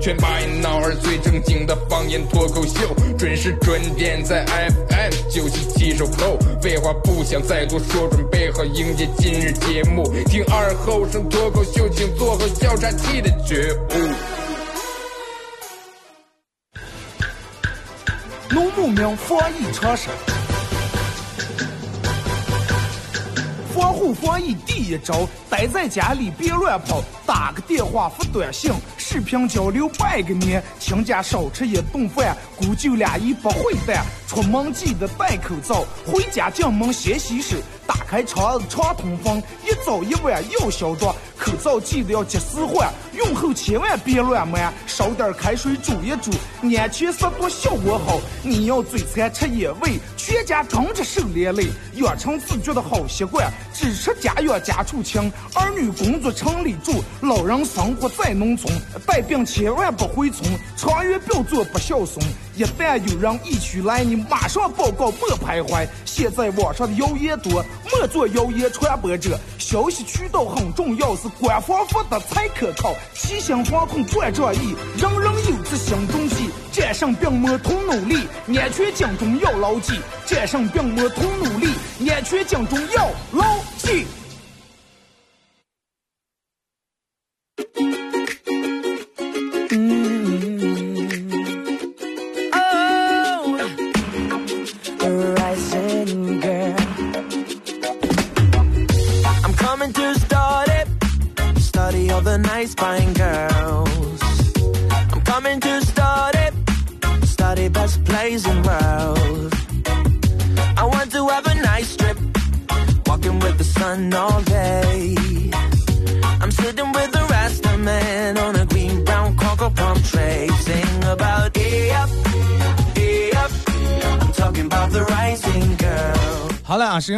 全把一闹儿最正经的方言脱口秀，准时准点在 FM 九七七收口。废话不想再多说，准备好迎接今日节目。听二后生脱口秀，请做好笑岔气的觉悟。农牧民防疫常识，防护防疫第一招，待在家里别乱跑，打个电话发短信，视频交流拜个年，亲家少吃一顿饭，姑舅俩一不会饭，出门记得戴口罩，回家进门先洗手，打开窗子常通风，一早一晚要消毒，口罩记得要及时换，用后千万别乱买，烧点开水煮一煮，安全消毒效果好。你要嘴馋吃野味，全家跟着受连累，养成自觉的好习惯，只吃家养家畜清，儿女工作城里住，老人生活在农村，带病千万不回村，长远不要做不孝孙。一旦有人疫区来，你马上报告，莫徘徊。现在网上的谣言多，莫做谣言传播者。消息渠道很重要，是官方发的才可靠。齐心防控断仗义，人人有责心中记。战胜病魔同努力，安全警钟要牢记。战胜病魔同努力，安全警钟要牢记。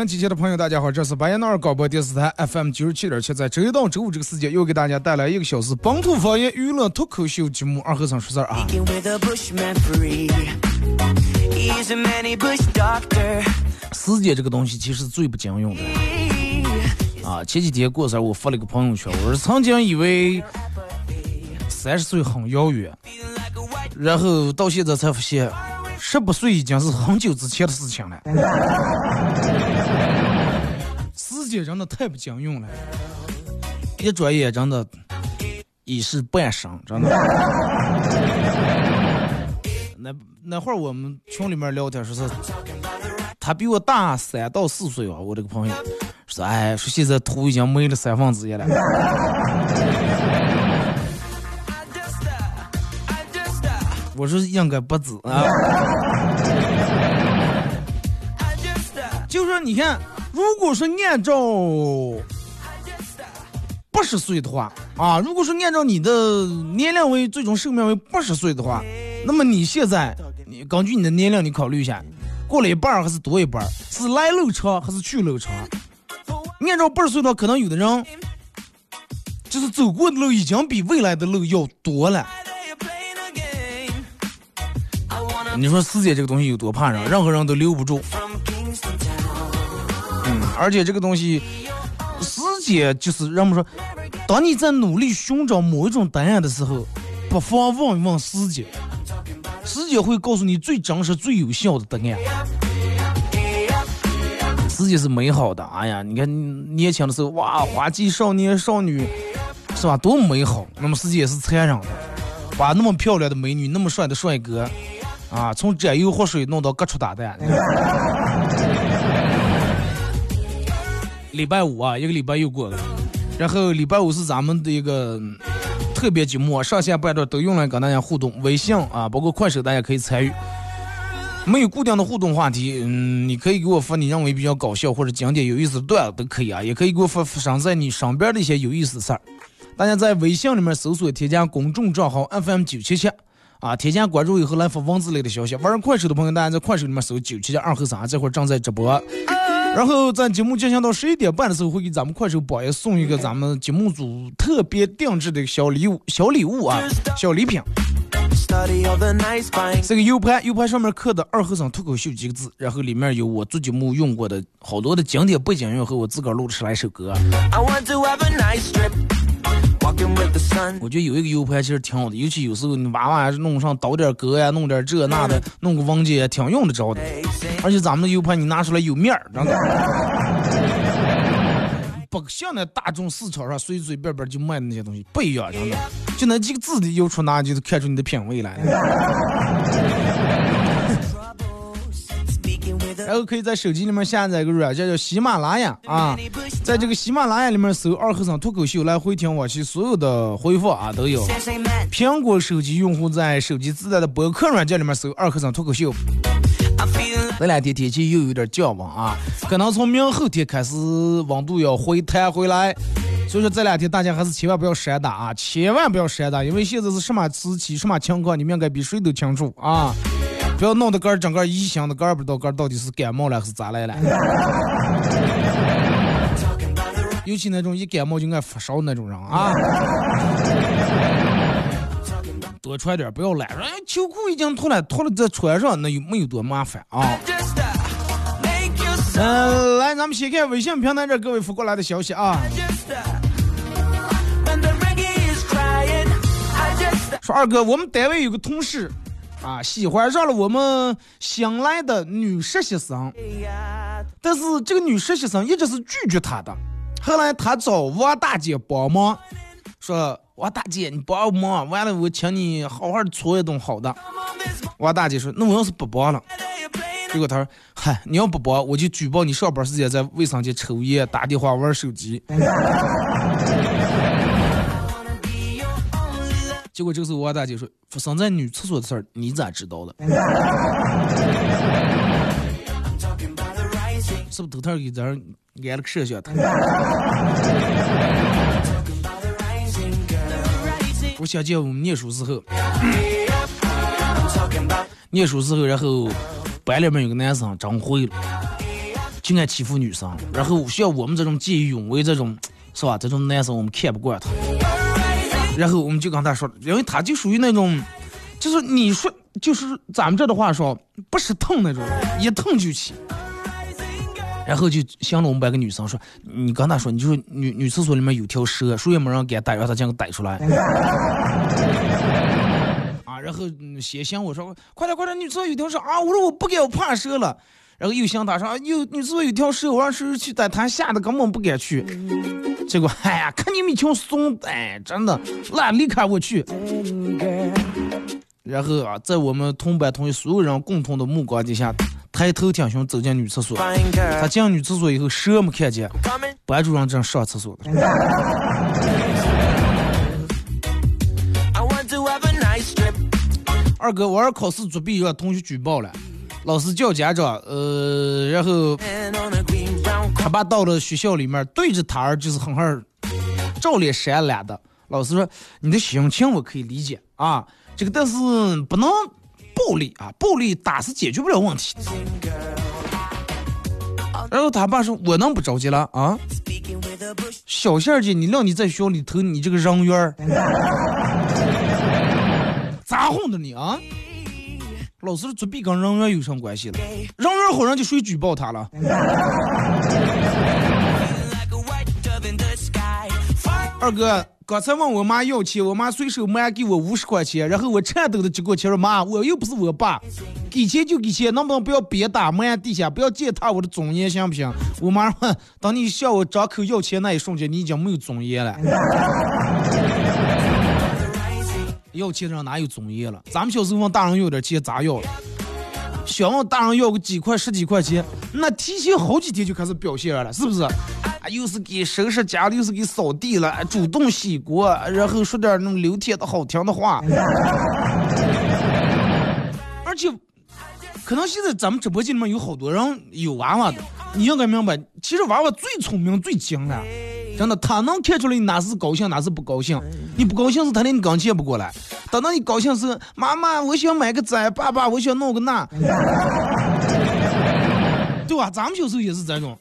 好了啊，沈阳机前的朋友，大家好，这是白彦淖尔广播电视台 FM 九十七点七，在周一到周五这个时间，又给大家带来一个小时本土方言娱乐脱口秀节目《二和尚说事儿》啊。时间这个东西其实最不经用的啊。前几天过生日，我发了个朋友圈，我说曾经以为三十岁很遥远，然后到现在才发现，十八岁已经是很久之前的事情了。时间真的太不经用了，一转眼真的已是半生，真的。那那会儿我们群里面聊天说是，他比我大三到四岁啊，我这个朋友说，哎，说现在头已经没了三分之一了。我说应该不止啊，就说你看，如果说按照八十岁的话啊，如果说按照你的年龄为最终寿命为八十岁的话，那么你现在你根据你的年龄，你考虑一下，过了一半儿还是多一半儿，是来路长还是去路长？按照八十岁的话，可能有的人就是走过的路已经比未来的路要多了。你说师姐这个东西有多怕人，任何人都留不住。嗯，而且这个东西，师姐就是人们说，当你在努力寻找某一种答案的时候，不妨问一问师姐，师姐会告诉你最真实、最有效的答案。师姐是美好的，哎呀，你看年轻的时候，哇，花季少年少女，是吧？多么美好。那么师姐也是残忍的，哇那么漂亮的美女、那么帅的帅哥，啊，从沾油喝水弄到各处打蛋。礼拜五啊，一个礼拜又过了，然后礼拜五是咱们的一个嗯特别节目啊，上下半段都用来跟大家互动，微信啊，包括快手，大家可以参与。没有固定的互动话题，嗯，你可以给我发你认为比较搞笑或者经典有意思的段子都可以啊，也可以给我发发生在你身边的一些有意思的事儿。大家在微信里面搜索添加公众账号 FM 九七七啊，添加关注以后来发文字类的消息。玩快手的朋友，大家在快手里面搜“九七加二和三”，这会儿正在直播。然后在节目进行到十一点半的时候，会给咱们快手榜爷送一个咱们节目组特别定制的小礼物、小礼物啊，小礼品。这个 U 盘，U 盘上面刻的“二和尚脱口秀”几个字，然后里面有我做节目用过的好多的经典背景音乐和我自个儿录出来一首歌。我觉得有一个 U 盘其实挺好的，尤其有时候你娃娃弄上导点歌呀，弄点这那的，弄个文件也挺用得着的。而且咱们的 U 盘你拿出来有面儿，真的，不像那大众市场上随随便便就卖的那些东西不一样，真的。就那几个字的邮出那，就是看出你的品味来然后可以在手机里面下载一个软件叫喜马拉雅啊，在这个喜马拉雅里面搜“二和尚脱口秀”来回听往期所有的回复啊都有。苹果手机用户在手机自带的博客软件里面搜“二和尚脱口秀”。这两天天气又有点降温啊，可能从明后天开始温度要回弹回来，所以说这两天大家还是千万不要闪打啊，千万不要闪打，因为现在是什么时期什么情况，你们应该比谁都清楚啊。不要弄得个整个异乡的，个不知道个到底是感冒了还是咋来了。尤其那种一感冒就爱发烧那种人啊，多穿点，不要懒。哎，秋裤已经脱了，脱了再穿上，那又没有多麻烦啊。嗯，来，咱们先看微信平台这各位发过来的消息啊。说二哥，我们单位有个同事。啊，喜欢上了我们新来的女实习生，但是这个女实习生一直是拒绝他的。后来他找王大姐帮忙，说：“王大姐，你帮忙，完了我请你好好搓一顿好的。”王大姐说：“那我要是不帮了？”结果他说：“嗨，你要不帮，我就举报你上班时间在卫生间抽烟、打电话、玩手机。” 结果这个时候，王大姐说：“发生在女厕所的事儿，你咋知道的？是不是头头给咱安了个摄像头？我想起我们念书时候，念书时候，然后班里面有个男生真会了，就爱欺负女生，然后像我们这种见义勇为这种，是吧？这种男生我们看不惯他。”然后我们就跟他说，因为他就属于那种，就是你说就是咱们这的话说，不是疼那种，一疼就起。然后就想了我们班个女生说，你跟他说，你就说女女厕所里面有条蛇，谁也没人敢逮，让他将个逮出来。啊，然后先想我说，快点快点，女厕所有条蛇啊！我说我不敢，我怕蛇了。然后又想他说，有女厕所有条蛇，我让谁去逮，他吓得根本不敢去。结果，哎呀，看你们一群怂哎，真的，那离开我去。然后啊，在我们同班同学所有人共同的目光底下，抬头挺胸走进女厕所。他进女厕所以后，蛇没看见，班主任正上厕所呢。二哥，我儿考试作弊让同学举报了，老师叫家长，呃，然后。他爸到了学校里面，对着他儿就是狠狠照脸扇脸的。老师说：“你的心情我可以理解啊，这个但是不能暴力啊，暴力打是解决不了问题。”然后他爸说：“我能不着急了啊？小线儿姐，你让你在学校里头，你这个人缘儿咋哄的你啊？”老师的作弊跟人员有什么关系了？人员好人就谁举报他了。二哥，刚才问我妈要钱，我妈随手买给我五十块钱，然后我颤抖的接过钱说：“妈，我又不是我爸，给钱就给钱，能不能不要别打埋地下，不要践踏我的尊严，行不行？”我妈说：“当你向我张口要钱那一瞬间，你已经没有尊严了。”要钱的人哪有尊严了？咱们小时候问大人要点钱咋要了？想问大人要个几块十几块钱，那提前好几天就开始表现了，是不是？啊，又是给收拾家里，又是给扫地了，主动洗锅，然后说点那种流天的好听的话。而且，可能现在咱们直播间里面有好多人有娃娃的，你应该明白，其实娃娃最聪明、最精了。真的，他能看出来你哪是高兴，哪是不高兴。你不高兴是他连你刚接不过来，等到你高兴是妈妈，我想买个这，爸爸，我想弄个那，对吧？咱们小时候也是这种，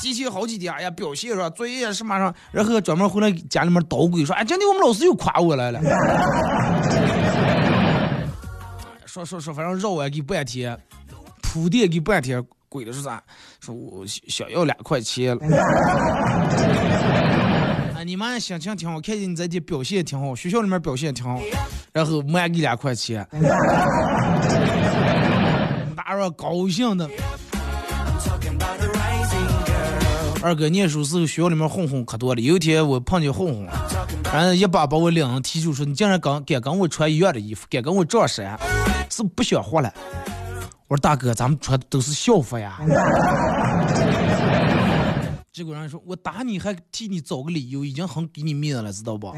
提前好几天，哎呀，表现上作业什么上，然后专门回来家里面捣鬼说，哎，今天我们老师又夸我来了。说说说，反正绕我给半天，铺垫给半天。鬼的是啥？说我想要两块钱了。啊，你妈心情挺好，看见你在这表现挺好，学校里面表现挺好，然后满给两块钱，哪让高兴的。二哥念书时候学校里面混混可多了，有一天我碰见混混，然后一把把我领提出说：“你竟然敢敢跟我穿一样的衣服，敢跟我撞衫，是不想活了？”我说大哥，咱们穿的都是校服呀。结果人说，我打你还替你找个理由，已经很给你面子了，知道不？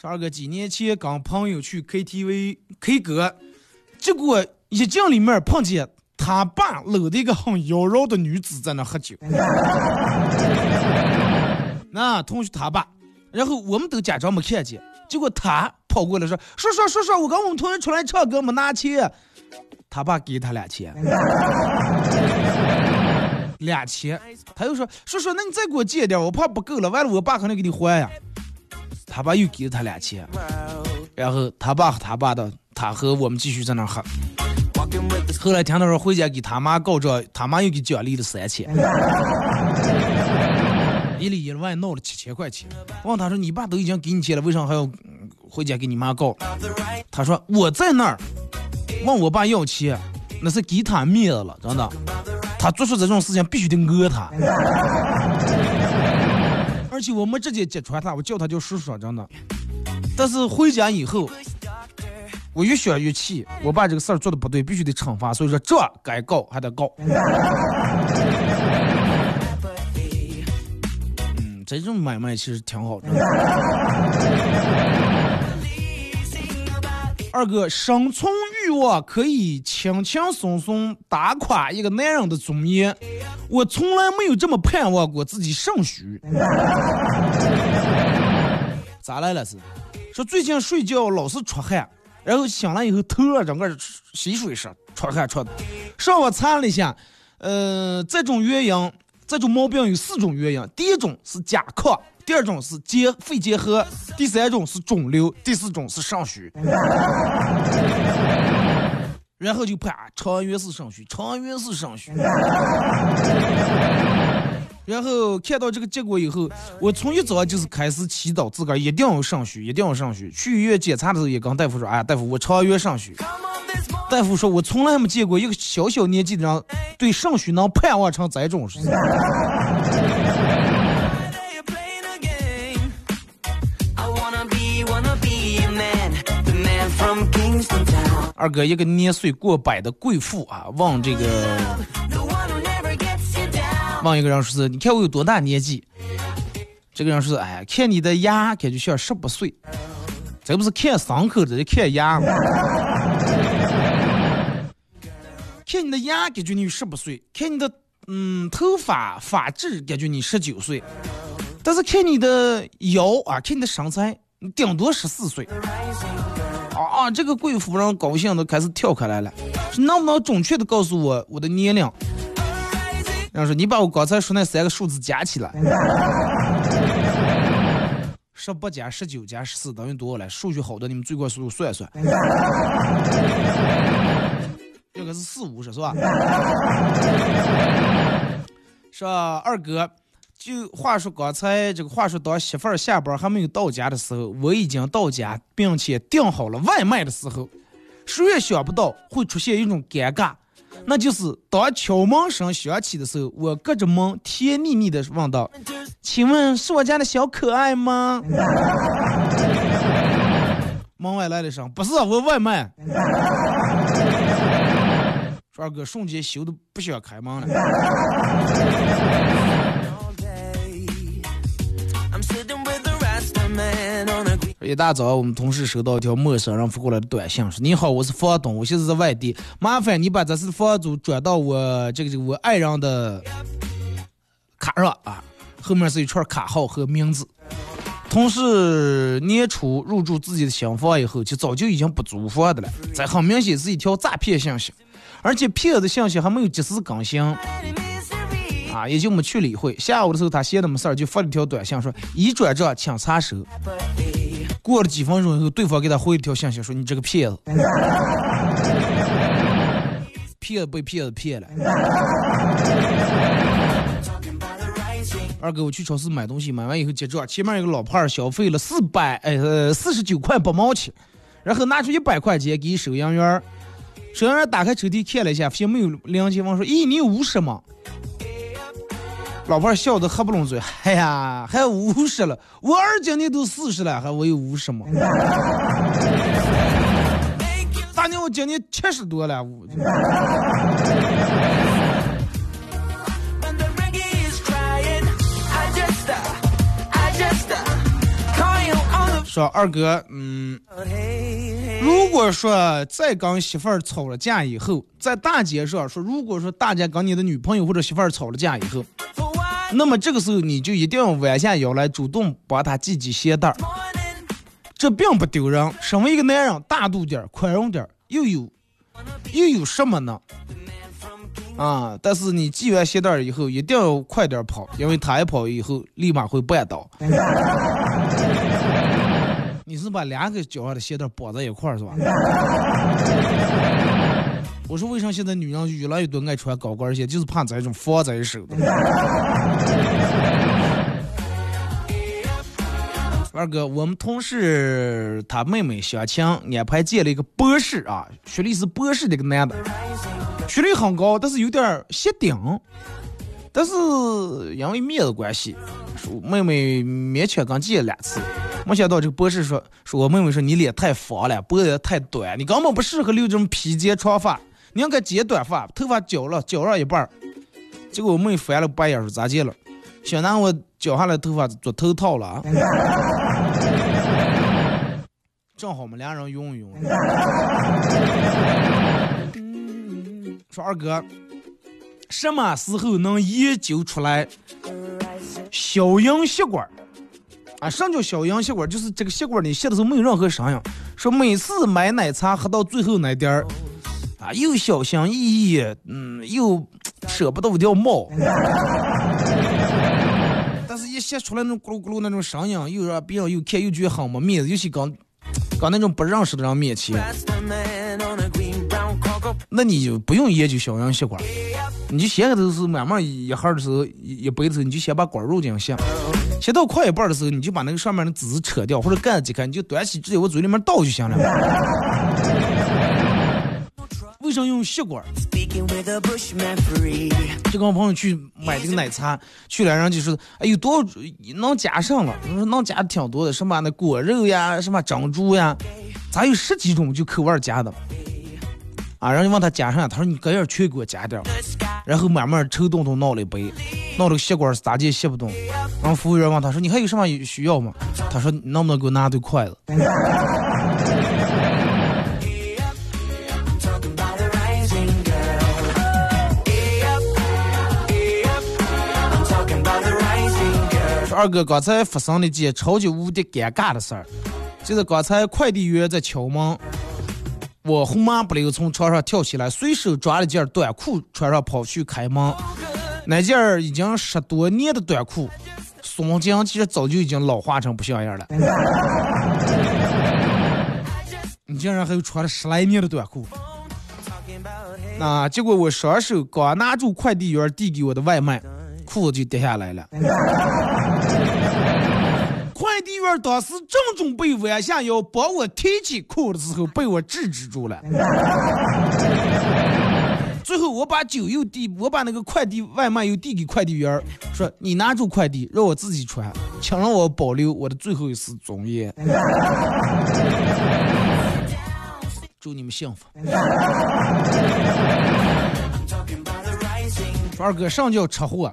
十二哥几年前跟朋友去 KTV K 歌，结果一进里面碰见他爸搂着一个很妖娆的女子在那喝酒。那同学他爸，然后我们都假装没看见。结果他跑过来说：“叔叔，叔叔，我跟我们同学出来唱歌没拿钱。”他爸给他俩钱，俩钱。他又说：“叔叔，那你再给我借点，我怕不够了。完了，我爸肯定给你还呀。”他爸又给了他俩钱，然后他爸和他爸的，他和我们继续在那喝。后来听他说回家给他妈告状，他妈又给奖励了三千。一里一外闹了七千块钱，问他说：“你爸都已经给你钱了，为啥还要回家给你妈告？”他说：“我在那儿问我爸要钱，那是给他面子了，真的。他做出这种事情必须得讹他，而且我没直接揭穿他，我叫他叫叔叔，真的。但是回家以后，我越想越气，我爸这个事儿做的不对，必须得惩罚，所以说这该告还得告。”嗯这种买卖其实挺好的。二哥，生存欲望可以轻轻松松打垮一个男人的尊严，我从来没有这么盼望过自己肾虚。咋来了是？说最近睡觉老是出汗，然后醒了以后头啊整个洗水似的，出汗出的。上网查了一下，呃，这种原因。这种毛病有四种原因：第一种是甲亢，第二种是结肺结核，第三种是肿瘤，第四种是肾虚。然后就判长原是肾虚，长原是肾虚。然后看到这个结果以后，我从一早就是开始祈祷自个儿一定要肾虚，一定要肾虚。去医院检查的时候也跟大夫说：“哎，大夫，我长原肾虚。”大夫说：“我从来没见过一个小小年纪的人对肾虚能盼望成这种事情。”二哥，一个年岁过百的贵妇啊，问这个，问一个人说是：“你看我有多大年纪？”这个人说是：“哎，看你的牙，感觉像十八岁。”这不是看伤口，的，就看牙吗。看你的牙，感觉你有十八岁；看你的嗯头发发质，感觉你十九岁。但是看你的腰啊，看你的身材，你顶多十四岁。啊！这个贵妇人高兴的开始跳开来了，能不能准确的告诉我我的年龄？然后说你把我刚才说那三个数字加起来，十八加十九加十四等于多少了？数学好的你们最快速度算一算。这个是四五十是吧？是二哥，就话说刚才这个话说，当媳妇儿下班还没有到家的时候，我已经到家，并且订好了外卖的时候，谁也想不到会出现一种尴尬，那就是当敲门声响起的时候，我隔着门甜蜜蜜的问道：“请问是我家的小可爱吗？” 门外来了声：“不是，我外卖。”二哥瞬间羞的不想开门了。一大早，我们同事收到一条陌生人发过来的短信，说：“你好，我是房东，我现在在外地，麻烦你把这次房租转到我这个这个我爱人的卡上啊，后面是一串卡号和名字。同事年初入住自己的新房以后，就早就已经不租房的了，这很明显是一条诈骗信息，而且骗子信息还没有及时更新，啊，也就没去理会。下午的时候，他闲的没事儿，就发了一条短信说：“已转账，请查收。”过了几分钟以后，对方给他回一条信息说：“你这个骗子，骗子被骗子骗了。”二哥，我去超市买东西，买完以后结账，前面有个老胖儿消费了四百，呃，四十九块八毛钱，然后拿出一百块钱给收银员，收银员打开抽屉看了一下，发现没有零钱，问说：“咦，你有五十吗？”老胖儿笑得合不拢嘴，哎呀，还五十了，我儿今年都四十了，还我有五十吗？大娘，我今年七十多了，我。说二哥，嗯，如果说在跟媳妇儿吵了架以后，在大街上说，如果说大家跟你的女朋友或者媳妇儿吵了架以后，那么这个时候你就一定要弯下腰来，主动帮他系系鞋带儿，这并不丢人。身为一个男人，大度点儿，宽容点儿，又有又有什么呢？啊！但是你系完鞋带儿以后，一定要快点跑，因为他一跑以后，立马会绊倒。你是把两个脚上的鞋带绑在一块儿是吧？我说为啥现在女人越来越多爱穿高跟鞋，就是怕这种防这一手的。二哥，我们同事他妹妹相亲，安排见了一个博士啊，学历是博士的一个男的，学历很高，但是有点儿谢顶。但是因为面子关系，说妹妹勉强刚见了两次。没想到这个博士说，说我妹妹说你脸太方了，脖子也太短，你根本不适合留这种披肩长发，你应该剪短发，头发绞了，绞上一半儿。结果我妹翻了白眼儿说咋剪了？想拿我绞下来头发做头套了！正好我们俩人用一用。说二哥，什么时候能研究出来消音吸管？啊，什么叫消音吸管？就是这个吸管你吸的时候没有任何声音。说每次买奶茶喝到最后那点儿，啊，又小心翼翼，嗯，又舍不得掉毛。但是，一吸出来那种咕噜咕噜那种声音，又让别人又看又觉得很没面子，尤其刚刚那种不认识的人面前，那你就不用研究小羊吸管，你就先个都是慢慢一哈的时候，一一杯的时候，你就先把管入进吸，吸到快一半的时候，你就把那个上面的纸扯掉或者盖子解开，你就端起直接往嘴里面倒就行了。为啥用吸管.就跟我朋友去买这个奶茶，去了，然后就说，哎有多少能加上了？我说能加的挺多的，什么那果肉呀，什么珍珠呀，咋有十几种就口味儿加的？啊，然后就问他加上，他说你搁点儿全给我加点儿，然后慢慢抽动动闹了一杯，闹了个吸管咋地吸不动，然后服务员问他说你还有什么需要吗？他说你能不能给我拿对筷子？二哥刚才发生了一件超级无敌尴尬的事儿，就是刚才快递员在敲门，我红麻不溜从床上跳起来，随手抓了件短裤穿上跑去开门。那件已经十多年的短裤，松紧其实早就已经老化成不像样了。你竟然还有穿了十来年的短裤？啊结果我双手刚拿住快递员递给我的外卖，裤子就跌下来了。快递员当时正准备弯下腰帮我提起裤的时候，被我制止住了。最后我把酒又递，我把那个快递外卖又递给快递员，说你拿住快递，让我自己穿，请让我保留我的最后一丝尊严。祝你们幸福。二哥上叫车祸，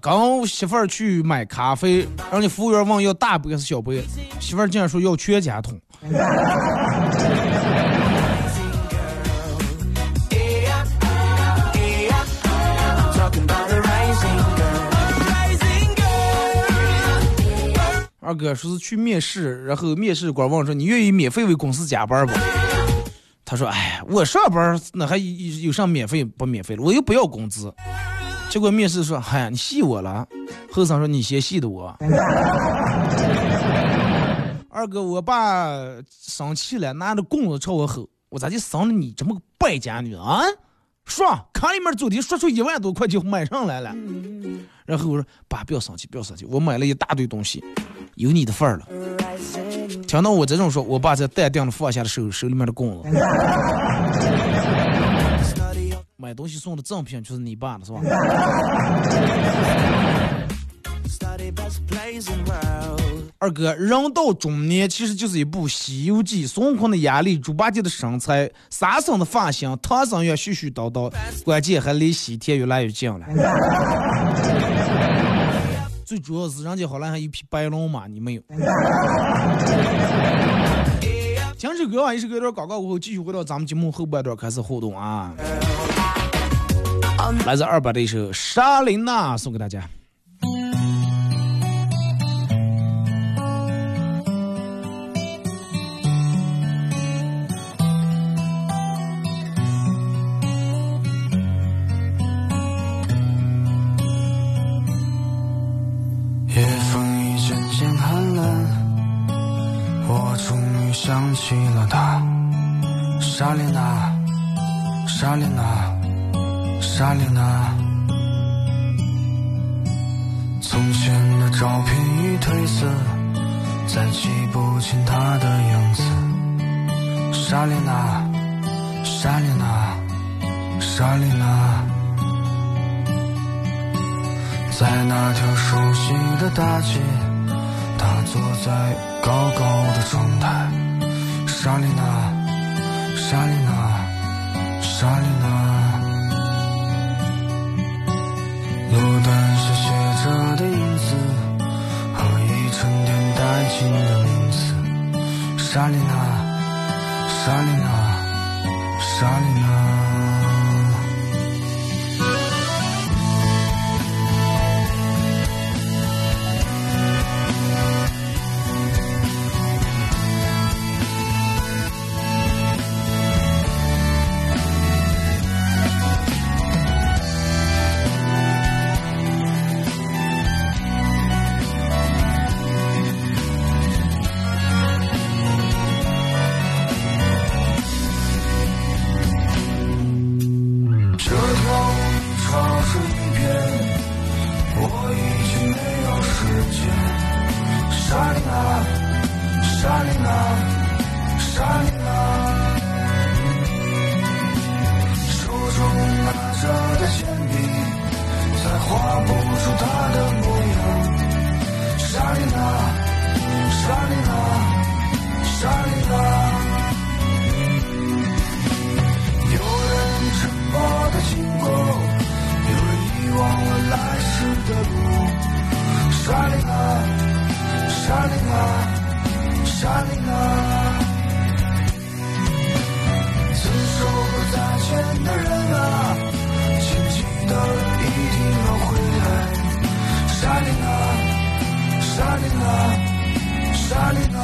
刚媳妇儿去买咖啡，然后那服务员问要大杯还是小杯，媳妇儿竟然说要全家桶。二哥说是去面试，然后面试官问说你愿意免费为公司加班不？他说哎，我上班那还有有上免费不免费的？我又不要工资。结果面试说，哎呀，你戏我了。后生说你先戏的我。二哥，我爸生气了，拿着棍子朝我吼，我咋就生了你这么个败家女啊？说卡里面昨天说出一万多块就买上来了。然后我说爸，不要生气，不要生气，我买了一大堆东西，有你的份儿了。听到我这种说，我爸才淡定的放下了手手里面的棍子。买东西送的赠品就是你爸的是吧？二哥，人到中年其实就是一部《西游记》，孙悟空的压力，猪八戒的身材，沙僧的发型，唐僧也絮絮叨叨，关键还离西天越来越近了。最主要是人家好像还一匹白龙马，你没有。听首歌啊，一首歌段广告过后，继续回到咱们节目后半段开始互动啊。来自二百的一首《莎琳娜》送给大家。想起了他，莎莉娜，莎莉娜，莎莉娜。从前的照片已褪色，再记不清她的样子。莎莉娜，莎莉娜，莎莉娜，在那条熟悉的大街，她坐在高高的窗台。莎莉娜，莎莉娜，莎莉娜，路灯下写着的影子和已沉淀殆尽的名字。莎莉娜，莎莉娜，莎莉娜。莎琳娜，曾说过再见的人啊，请记得一定要回来。莎琳娜，莎琳娜，莎琳娜。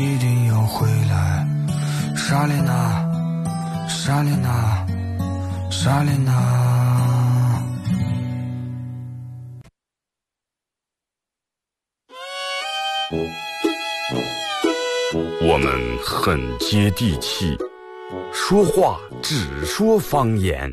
一定要回来。莎莲娜，莎莲娜，莎莲娜。我们很接地气，说话只说方言。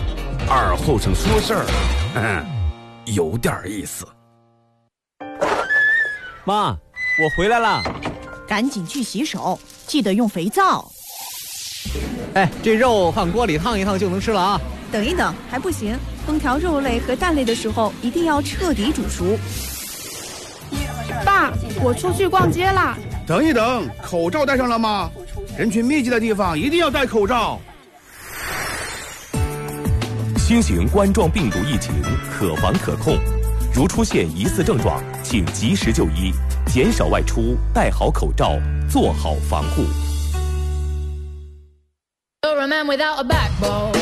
二后生说事儿，嗯，有点意思。妈，我回来了。赶紧去洗手，记得用肥皂。哎，这肉放锅里烫一烫就能吃了啊！等一等，还不行，烹调肉类和蛋类的时候一定要彻底煮熟。爸，我出去逛街啦。等一等，口罩戴上了吗？人群密集的地方一定要戴口罩。新型冠状病毒疫情可防可控，如出现疑似症状，请及时就医，减少外出，戴好口罩，做好防护。You're a man without a backbone.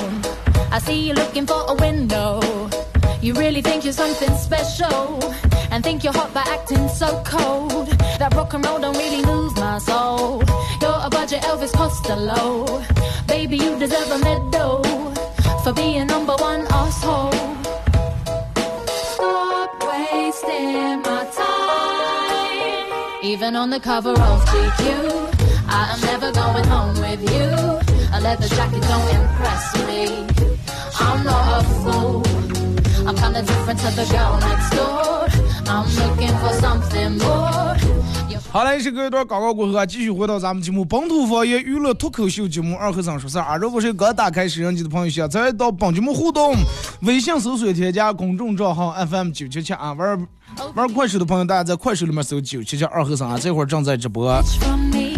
I see you looking for a window. You really think you're something special and think you're hot by acting so cold. That rock and roll don't really move my soul. You're a budget Elvis Costello. Baby, you deserve a medal for being number one asshole. Stop wasting my time. Even on the cover of GQ, I am never going home with you. A leather jacket don't impress me. I'm not a fool. I'm kinda different to the girl next door. I'm looking for something more. 好嘞，是隔一段广告过后啊，继续回到咱们节目本土方言娱乐脱口秀节目《二和尚说事儿》啊。如果是刚打开摄像机的朋友，想再到本节目互动，微信搜索添加公众账号 FM 九七七啊。玩玩快手的朋友，大家在快手里面搜九七七二和尚啊，这会儿正在直播。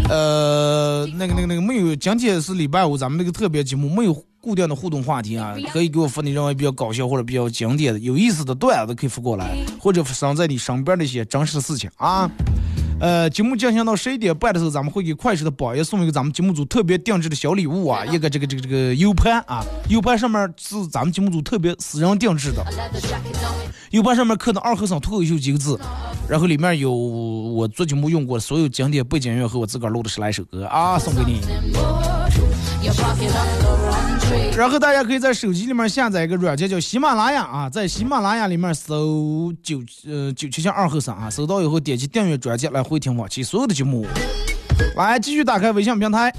呃，那个那个那个没有，今天是礼拜五，咱们那个特别节目没有固定的互动话题啊，可以给我发你认为比较搞笑或者比较经典的、有意思的段子，可以发过来，或者发生在你身边的一些真实事情啊。呃，节目进行到十一点半的时候，咱们会给快手的榜爷送一个咱们节目组特别定制的小礼物啊，一个这个这个这个 U 盘啊，U 盘上面是咱们节目组特别私人定制的，U 盘上面刻的“二和尚脱口秀”几个字，然后里面有我做节目用过的所有经典背景音乐和我自个儿录的十来首歌啊，送给你。然后大家可以在手机里面下载一个软件叫喜马拉雅啊，在喜马拉雅里面搜九呃九七七二后生啊，搜到以后点击订阅专辑来回听往期所有的节目。来，继续打开微信平台，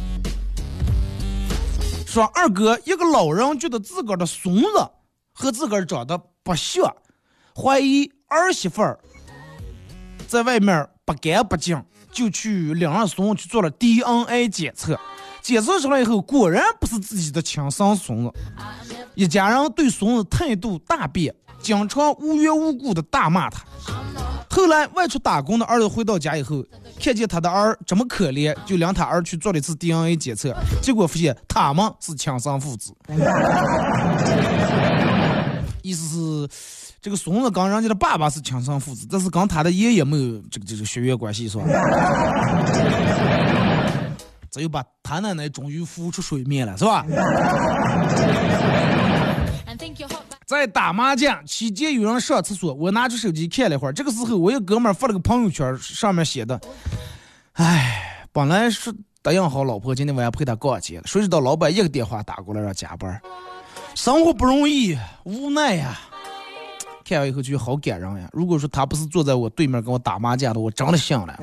说二哥，一个老人觉得自个儿的孙子和自个儿长得不像，怀疑儿媳妇儿在外面不干不净，就去领着孙去做了 DNA 检测。检测出来以后，果然不是自己的亲生孙子。一家人对孙子态度大变，经常无缘无故的大骂他。后来外出打工的儿子回到家以后，看见他的儿这么可怜，就领他儿去做了一次 DNA 检测，结果发现他们是亲生父子。意思是，这个孙子跟人家的爸爸是亲生父子，但是跟他的爷爷没有这个这个血缘关系，是吧？这又把他奶奶终于浮出水面了，是吧？在打麻将期间，有人上厕所，我拿出手机看了一会儿。这个时候，我一哥们儿发了个朋友圈，上面写的：“哎，本来是答应好老婆今天晚上陪她逛街的，谁知道老板一个电话打过来让加班，生活不容易，无奈呀。”看完以后就好感人呀。如果说他不是坐在我对面跟我打麻将的，我真的信了。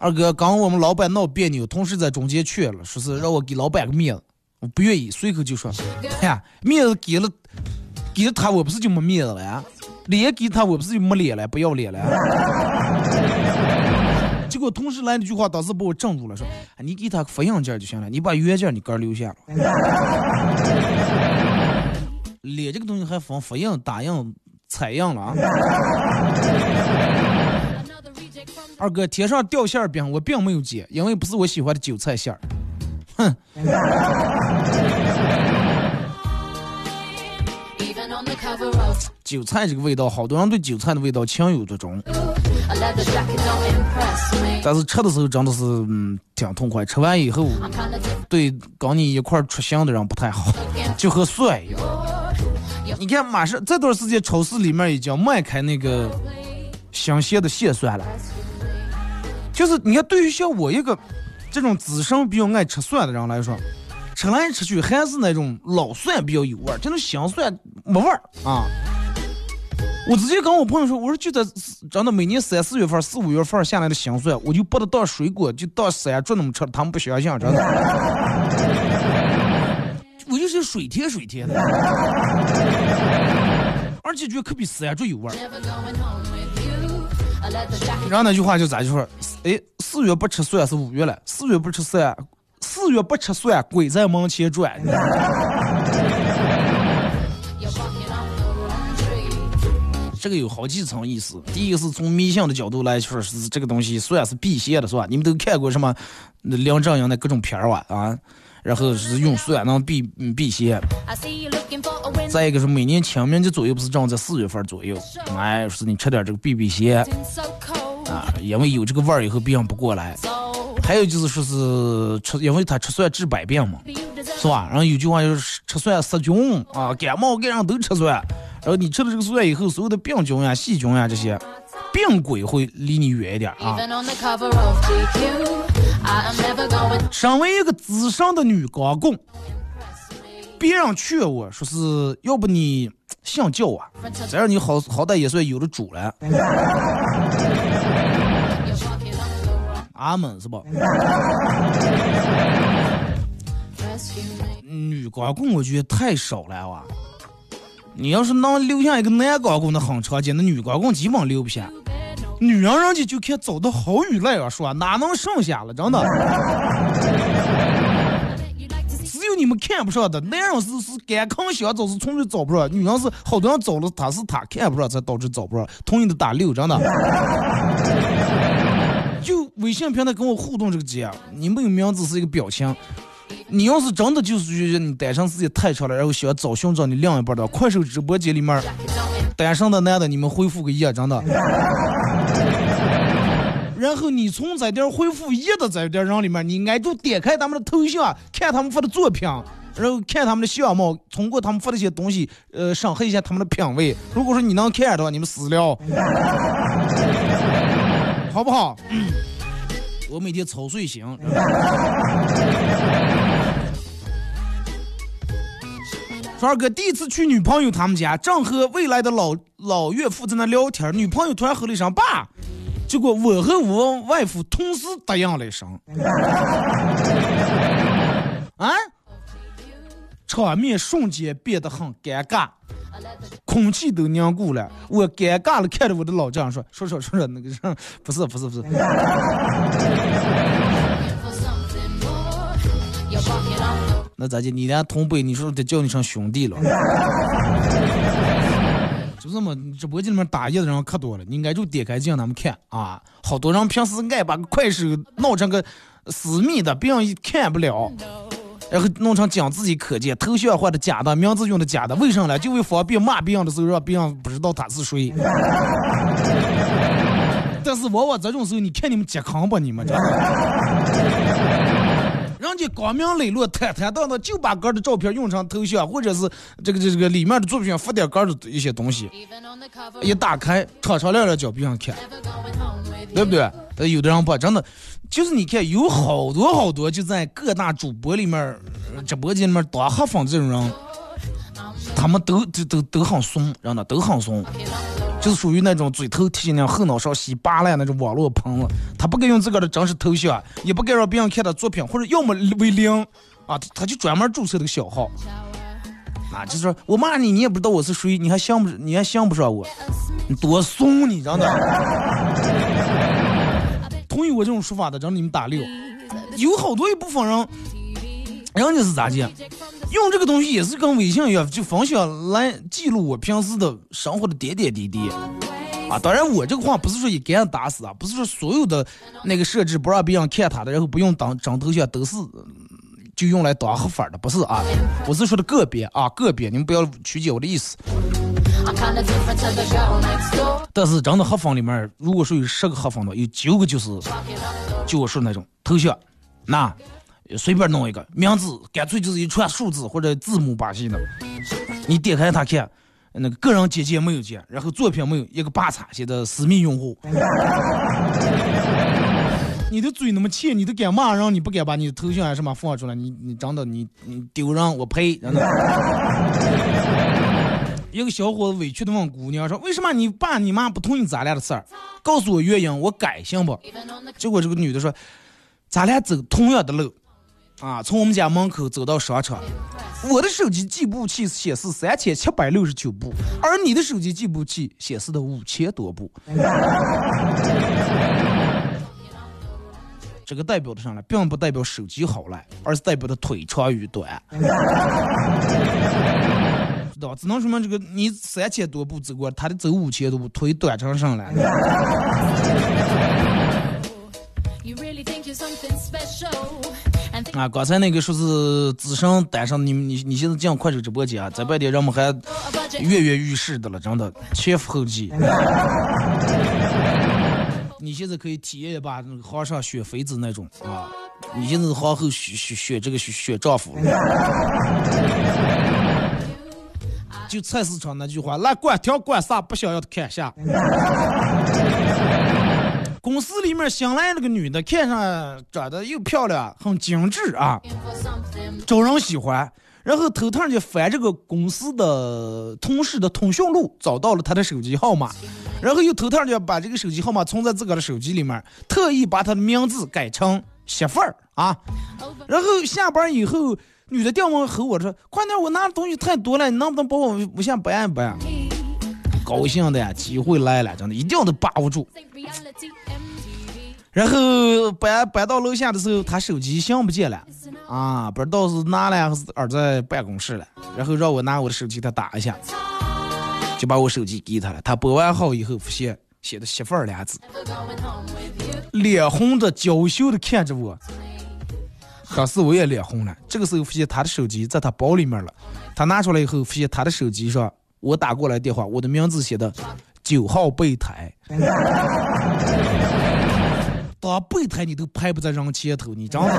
二哥，刚我们老板闹别扭，同事在中间劝了，说是让我给老板个面子，我不愿意，随口就说，哎呀，面子给了，给了他，我不是就没面子了呀？脸给他，我不是就没脸了，不要脸了。结果同事来那句话，当时把我震住了，说：“你给他复印件就行了，你把原件你个留下了。”脸这个东西还分复印、打印、彩印了啊！二哥，天上掉馅饼，我并没有接，因为不是我喜欢的韭菜馅儿。哼。韭菜这个味道，好多人对韭菜的味道情有独钟。但是吃的时候真的是嗯挺痛快，吃完以后对跟你一块出行的人不太好，就和蒜一样。你看，马上这段时间超市里面已经卖开那个新鲜的蟹蒜了。就是你看，对于像我一个这种资深比较爱吃蒜的人来说，吃来吃去还是那种老蒜比较有味儿，这种新蒜没味儿啊。我直接跟我朋友说，我说就在真的每年三四月份、四五月份下来的新蒜，我就把它当水果，就当山竹那么吃，他们不相信，真的。我就是水甜水甜的，而且觉得可比山竹有味儿。然后那句话就咋就说？哎，四月不吃蒜是五月了，四月不吃蒜，四月不吃蒜，鬼在门前转。这个有好几层意思。第一个是从迷信的角度来说，是这个东西算是辟邪的，是吧？你们都看过什么那梁正英的各种片儿吧？啊，然后是用蒜能避避邪。再一个是每年清明节左右不是正在四月份左右，哎，是你吃点这个避避邪啊，因为有这个味儿以后病不过来。还有就是说是吃，因为他吃蒜治百病嘛，是吧？然后有句话就是吃蒜杀菌啊，感冒感染都吃蒜。然后你吃了这个蒜以后，所有的病菌呀、细菌呀这些病鬼会离你远一点啊。身为一个资深的女高工，别人劝我说是要不你信教啊，这样你好好歹也算有了主了。阿门是吧？女光棍我觉得太少了哇。你要是能留下一个男光棍的很常见，那女光棍基本留不下。女人人家就看走的好与赖啊，说哪能剩下了？真的，只有你们看不上的。男人是是敢扛想走是从来找不着，女人是好多人找了，他是他看不上才导致找不着。同意的打六，真的。就微信平台跟我互动这个姐，你没有名字是一个表情。你要是真的就是觉得你单身时间太长了，然后想找寻找你另一半的，快手直播间里面单身的男的，你们回复个一，真的。然后你从这点回复一的这点人里面，你挨住点开他们的头像，看他们发的作品，然后看他们的相貌，通过他们发的一些东西，呃，审核一下他们的品味。如果说你能看的话，你们私聊，好不好？我每天操碎心。二哥第一次去女朋友他们家，正和未来的老老岳父在那聊天，女朋友突然吼了一声“爸”，结果我和我外父同时答应了一声。啊！场面瞬间变得很尴尬，空气都凝固了。我尴尬了，看着我的老丈人说：“说说说说那个，不是不是不是。”那咋的？你连同辈，你说得叫你成兄弟了？就这么，直播间里面打野的人可多了，你应该就点开进他们看啊！好多人平时爱把个快手弄成个私密的，别人看不了，然后弄成仅自己可见，头像换的假的，名字用的假的，为什么呢？就为方便骂别人的时候让别人不知道他是谁。但是往往这种时候，你看你们健康吧？你们这。人家光明磊落、坦坦荡荡，就把哥的照片用成头像，或者是这个这个里面的作品发点哥的一些东西，一打开，敞敞亮亮叫别人看，对不对？但有的人不真的，就是你看，有好多好多就在各大主播里面、直播间里面当黑粉这种人，他们都都都都很怂，真的都很怂。就是属于那种嘴头提那后脑勺洗扒烂那种网络喷子，他不敢用自个的真实头像，也不敢让别人看他作品，或者要么为零啊，他就专门注册这个小号。啊，就是说我骂你，你也不知道我是谁，你还想不你还想不上我，你多怂你真的。同意我这种说法的，让你们打六。有好多一部分人，人家是咋的？用这个东西也是跟微信一样，就分享来记录我平时的生活的点点滴滴。啊，当然我这个话不是说一竿子打死啊，不是说所有的那个设置不让别人看他的，然后不用当长头像都是就用来当黑粉的，不是啊？我是说的个别啊，个别，你们不要曲解我的意思。但是真的黑粉里面，如果说有十个黑粉的，有九个就是就我说那种头像，那随便弄一个名字，干脆就是一串数字或者字母把戏的，你点开他看。那个个人简介没有见，然后作品没有一个八叉，写的私密用户。你的嘴那么欠，你都敢骂人，你不敢把你的头像什么放出来？你你真的你你丢人，我呸！真的。一个小伙子委屈的问姑娘说：“为什么你爸你妈不同意咱俩的事儿？告诉我原因，我改行不？”结果这个女的说：“咱俩走同样的路。”啊，从我们家门口走到商场，我的手机计步器显示三千七百六十九步，而你的手机计步器显示的五千多步。这个代表的上来，并不代表手机好了，而是代表的腿长与短。知道只能说明这个你三千多步走过，他的走五千多步，腿短成上来。啊，刚才那个说是资深单身，你你你现在进快手直播间啊，在外地人们还跃跃欲试的了，真的前赴后继。你现在可以体验一把那个皇上选妃子那种啊，你现在皇后选选选这个选选丈夫。就菜市场那句话，来管条管啥，不想要的看下。公司里面新来那个女的，看上长得又漂亮，很精致啊，招人喜欢。然后头趟就翻这个公司的同事的通讯录，找到了他的手机号码，然后又头趟就把这个手机号码存在自个的手机里面，特意把他的名字改成媳妇儿啊。然后下班以后，女的电话和我说：“快点，我拿的东西太多了，你能不能帮我无线搬一搬？”高兴的呀，机会来了，真的一定要得把握住。然后搬搬到楼下的时候，他手机响不见了，啊，不知道是拿了还是耳在办公室了。然后让我拿我的手机，他打一下，就把我手机给他了。他拨完号以后，发现写的“媳妇儿”俩字，脸红的娇羞的看着我。可是我也脸红了。这个时候发现他的手机在他包里面了，他拿出来以后，发现他的手机上我打过来电话，我的名字写的九号备胎。当备胎你都排不在人前头，你知道吗？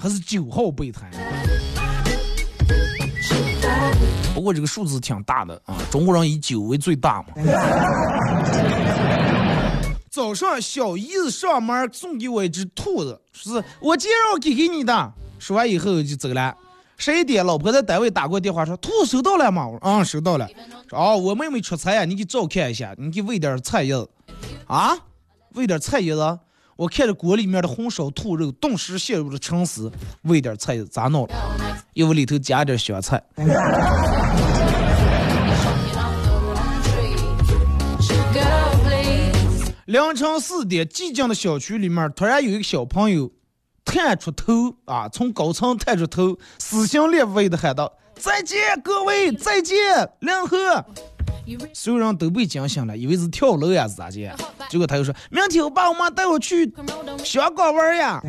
还是九号备胎。不过这个数字挺大的啊，中国人以九为最大嘛。早上小姨子上门送给我一只兔子，是我介绍给给你的。说完以后就走了。十一点，老婆在单位打过电话说兔收到了吗？我说嗯，收到了。说哦，我妹妹出差呀，你给照看一下，你给喂点菜叶子。啊？喂点菜叶子，我看着锅里面的红烧兔肉，顿时陷入了沉思。喂点菜叶子咋弄了？因为里头加点香菜。凌晨四点，寂静的小区里面突然有一个小朋友探出头啊，从高层探出头，撕心裂肺的喊道：“再见，各位，再见，梁河。”所有人都被惊醒了，以为是跳楼呀是咋的？结果他又说：“明天我爸我妈带我去香港玩呀。”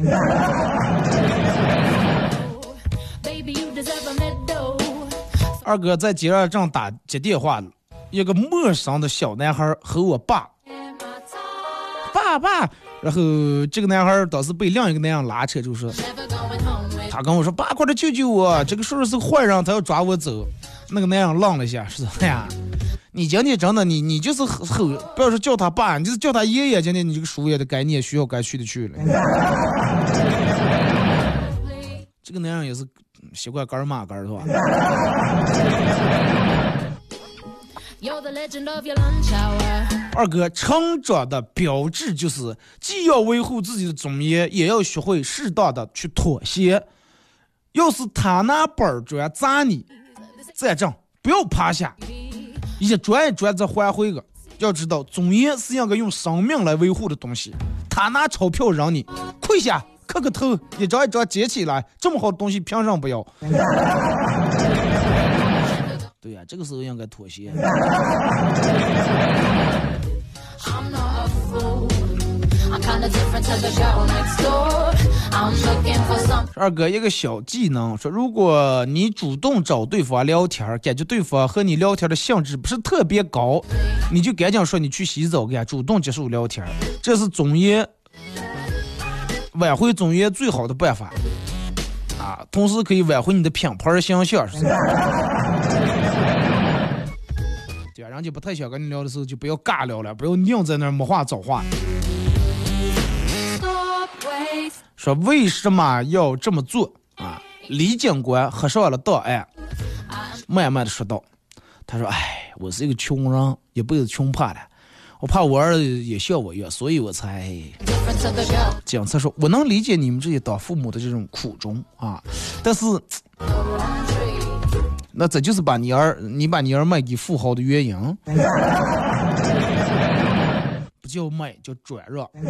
二哥在街上正打接电话呢，一个陌生的小男孩和我爸，爸爸。然后这个男孩当时被另一个男人拉扯，就说：“他跟我说，爸，快来救救我，这个叔叔是个坏人，他要抓我走。”那个男人愣了一下，说：“哎呀。”你今天真的，你你就是吼，不要说叫他爸，你就是叫他爷爷。今天你这个书也得该念，需要该去的去了。这个男人也是习惯干骂干是吧？二哥，成长的标志就是既要维护自己的尊严，也要学会适当的去妥协。要是他拿板砖砸你，站正，不要趴下，一砖一砖再还回个。要知道，尊严是应该用生命来维护的东西。他拿钞票扔你跪下磕个头，一张一张捡起来，这么好的东西凭什么不要？对呀、这个时候应该妥协。I'm not a fool. I'm kinda different to the girl next door. I'm looking for some. 二哥一个小技能，说如果你主动找对方聊天，感觉对方和你聊天的兴致不是特别高，你就赶紧说你去洗澡，给他主动结束聊天，这是综艺挽回综艺最好的办法啊！同时可以挽回你的品牌形象，是吧？人家不太想跟你聊的时候，就不要尬聊了，不要硬在那儿没话找话。说为什么要这么做啊？李警官合上了档案，慢慢的说道：“他说，哎，我是一个穷人，一辈子穷怕了，我怕我儿子也像我一样，所以我才警察说，我能理解你们这些当父母的这种苦衷啊，但是，那这就是把你儿你把你儿卖给富豪的原因，不叫卖，叫转让。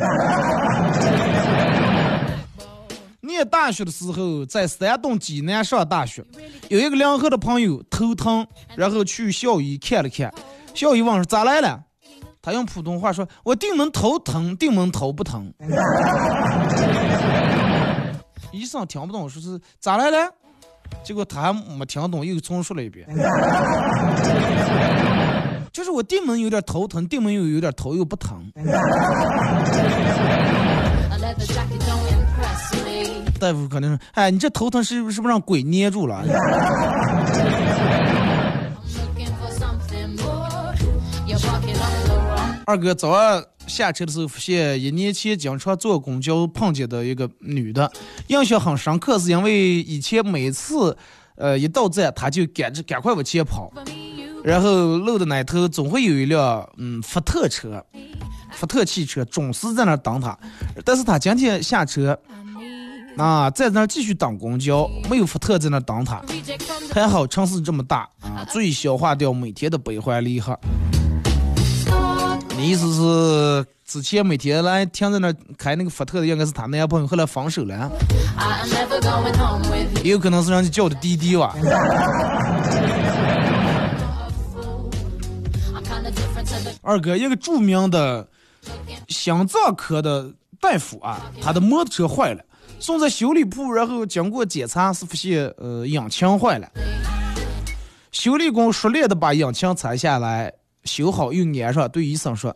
念大学的时候，在山东济南上大学，有一个两河的朋友头疼，然后去校医看了看，校医问说咋来了？他用普通话说：“我定门头疼，定门头不疼。”医生听不懂，说是咋来了？结果他还没听懂，又重说了一遍。就是我定门有点头疼，定门又有点头又不疼。大夫可能说：“哎，你这头疼是是不是让鬼捏住了？”二哥早上下车的时候，发现一年前经常坐公交碰见的一个女的，印象很深刻，是因为以前每次，呃，一到站，她就赶着赶快往前跑，然后路的那头总会有一辆嗯福特车，福特汽车总是在那等她，但是她今天下车，啊，在那儿继续等公交，没有福特在那儿等他，还好城市这么大啊，足以消化掉每天的悲欢离合。意思是之前每天来停在那开那个福特的应该是她男朋友，后来分手了，也有可能是人家叫的滴滴吧。二哥，一个著名的心脏科的大夫啊，他的摩托车坏了，送在修理铺，然后经过检查是发现呃引擎坏了，修理工熟练的把引擎拆下来修好又安上，对医生说，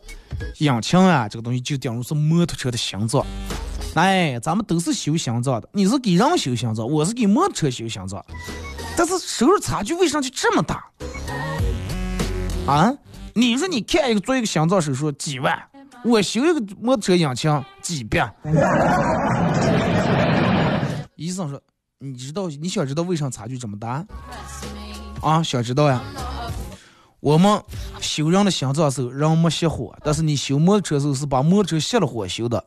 引擎啊这个东西就等于是摩托车的心脏。哎，咱们都是修心脏的，你是给人修心脏，我是给摩托车修心脏，但是收入差距为啥就这么大？啊？你说你看一个做一个心脏手术几万，我修一个摩托车引擎几百。医生说，你知道你想知道为啥差距这么大？啊，想知道呀？我们修人的心脏时候人没熄火，但是你修摩托车时候是把摩托车熄了火修的。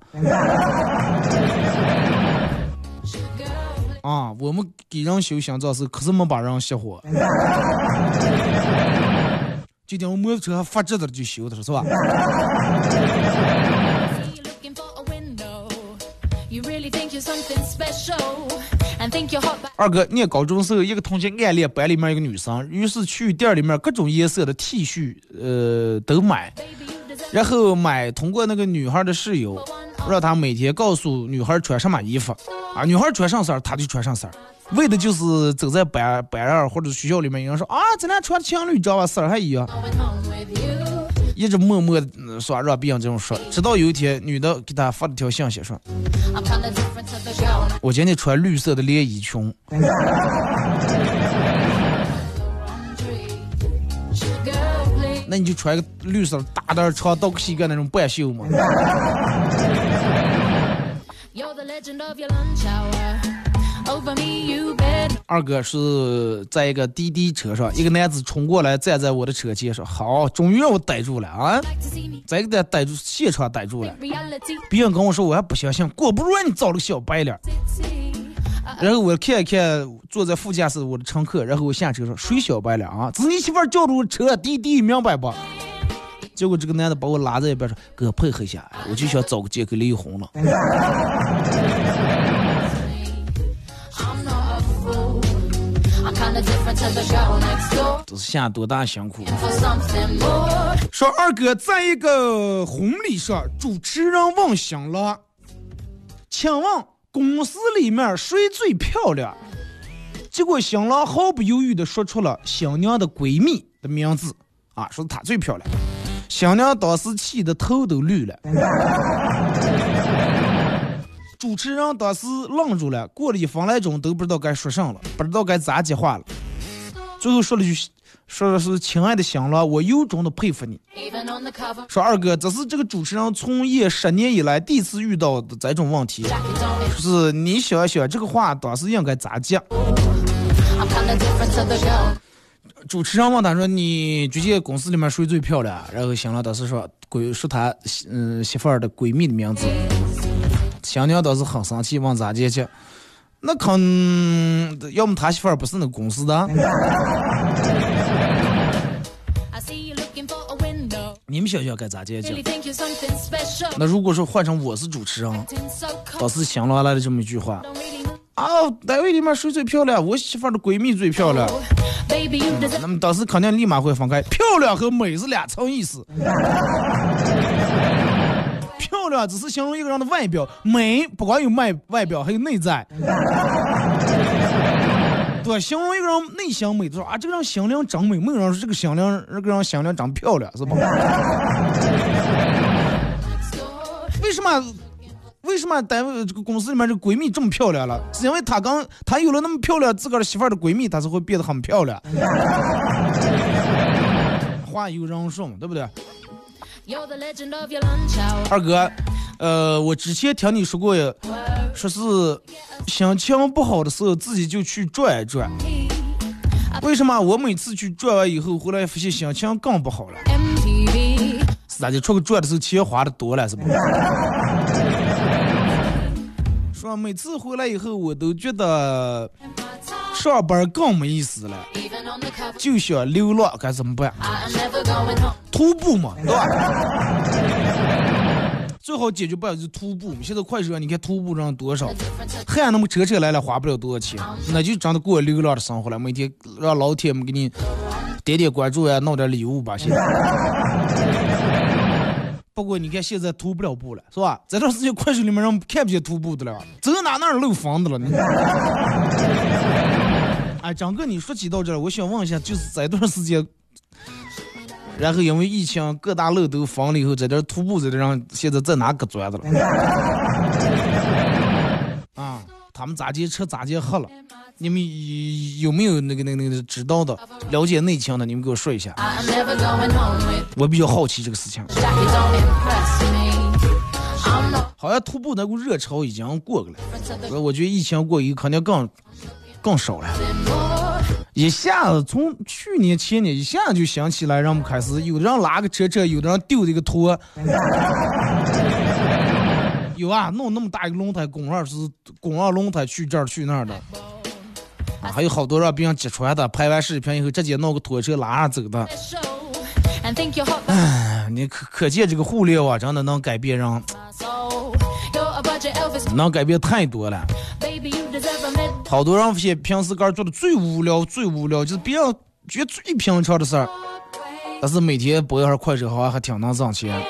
啊，我们给人修心脏时候可是没把人熄火。就等我摩托车还发质的就修的是吧？二哥念高中时候，一个同学暗恋班里面一个女生，于是去店里面各种颜色的 T 恤，呃，都买，然后买通过那个女孩的室友，让她每天告诉女孩穿什么衣服，啊，女孩穿上色儿，她就穿上色儿，为的就是走在班班上或者学校里面，有人说啊，咱俩穿情侣装吧，色儿还一样，一直默默的说让别人这种说，直到有一天女的给他发了条信息说，我今天穿绿色的连衣裙。Girl, please. 那你就穿个绿色的大点儿长到膝盖那种半袖嘛。二哥是在一个滴滴车上，一个男子冲过来站在我的车前说：“好，终于让我逮住了啊再给他逮住，现场逮住了。别人跟我说我还不相信，果不然你找了个小白脸。然后我看一看坐在副驾驶我的乘客，然后我下车说谁小白脸啊，这是你媳妇儿叫住车滴滴，明白不？结果这个男的把我拉在一边说：“哥，配合一下，我就想找个借口离婚了。”这是下多大辛苦？说二哥在一个婚礼上，主持人问新郎：“请问公司里面谁最漂亮？”结果新郎毫不犹豫地说出了新娘的闺蜜的名字，啊，说她最漂亮。新娘当时气得头都绿了。主持人当时愣住了，过了一分来钟都不知道该说啥了，不知道该咋接话了。最后说了句，说的是：“亲爱的新郎，我由衷的佩服你。”说二哥，这是这个主持人从业十年以来第一次遇到的这种问题。说是你想想，这个话当时应该咋接？主持人问他说：“你觉得公司里面谁最漂亮？”然后新郎当时说：“闺，说他嗯媳妇儿的闺蜜的名字。”新娘当时很生气，问咋解决？那肯，要么他媳妇儿不是那公司的。你们想想该咋解决？那如果说换成我是主持人，倒是新郎来的这么一句话：啊，单位里面谁最漂亮？我媳妇儿的闺蜜最漂亮。那么当时肯定立马会分开，漂亮和美是两层意思。漂亮只是形容一个人的外表，美不光有外外表，还有内在。对，形容一个人内心美，说啊，这个人心灵真美。没有人说这个心灵，这个人心灵真漂亮，是吧？为什么？为什么单位这个公司里面这个闺蜜这么漂亮了？是因为她刚她有了那么漂亮自个儿媳妇儿的闺蜜，她才会变得很漂亮。话有人说嘛，对不对？二哥，呃，我之前听你说过，说是心情不好的时候自己就去转一转。为什么我每次去转完以后回来发现心情更不好了？是咋的？出去转的时候钱花的多了是不？说每次回来以后我都觉得上班更没意思了，就想流浪，该怎么办？徒步嘛，对吧？最好解决办法就是徒步。现在快车，你看徒步人多少？还那么车车来了，花不了多少钱，那就真的过流浪的生活了。每天让老铁们给你点点关注呀，弄点礼物吧。现在。不过你看现在徒不了步了，是吧？这段时间快手里面人看不见徒步的了，走哪哪漏房子了。你哎，张哥，你说起到这，我想问一下，就是这段时间，然后因为疫情各大路都封了以后，在这徒步这的人现在在哪搁钻的了？啊，他们咋接车咋接喝了？你们有没有那个那个那个知道的、了解内情的？你们给我说一下。我比较好奇这个事情。好像徒步那股热潮已经过去了，我觉得疫情过以后肯定更更少了。一下子从去年前年一下子就想起来，让我们开始有的人拉个车车，有的人丢这个拖。有啊，弄那么大一个轮胎，拱二是拱二轮胎去这儿去那儿的。啊，还有好多让别人揭穿的，拍完视频以后直接弄个拖车拉上走的。哎，你可可见这个互联网真的能改变人，能改变太多了。好多人些平时干做的最无聊、最无聊，就是别人觉得最平常的事儿，但是每天播一下快手好像还挺能挣钱。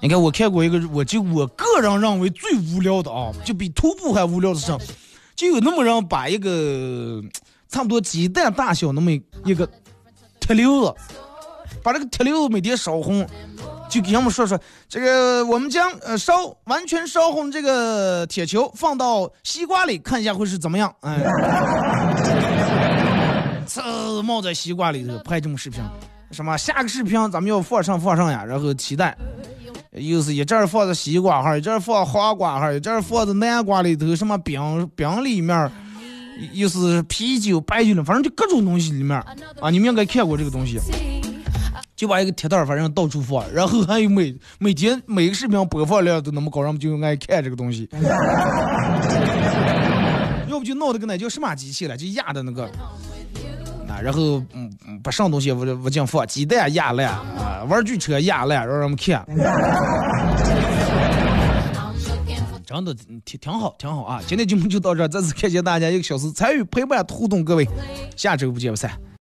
你看我看过一个，我就我个人认为最无聊的啊，就比徒步还无聊的事儿。就有那么人把一个差不多鸡蛋大小那么一个铁溜子，把这个铁溜子每天烧红，就给他们说说这个我们将呃烧完全烧红这个铁球放到西瓜里看一下会是怎么样？哎，呲冒在西瓜里头拍这么视频，什么下个视频咱们要放上放上呀，然后期待。又是一阵儿放在西瓜哈，一阵儿放黄瓜哈，一阵儿放在南瓜里头，什么冰冰里面，又是啤酒、白酒的，反正就各种东西里面啊，你们应该看过这个东西，就把一个铁蛋儿反正到处放，然后还有每每天每个视频播放量都那么高，人们就爱看这个东西。要不就闹那个那叫什么机器了，就压的那个啊，然后嗯嗯把上东西往往进放，鸡蛋压烂啊，玩具车压烂，让人们看。真的挺挺好，挺好啊！今天节目就到这，再次感谢大家一个小时参与陪伴互动，各位，下周不见不散。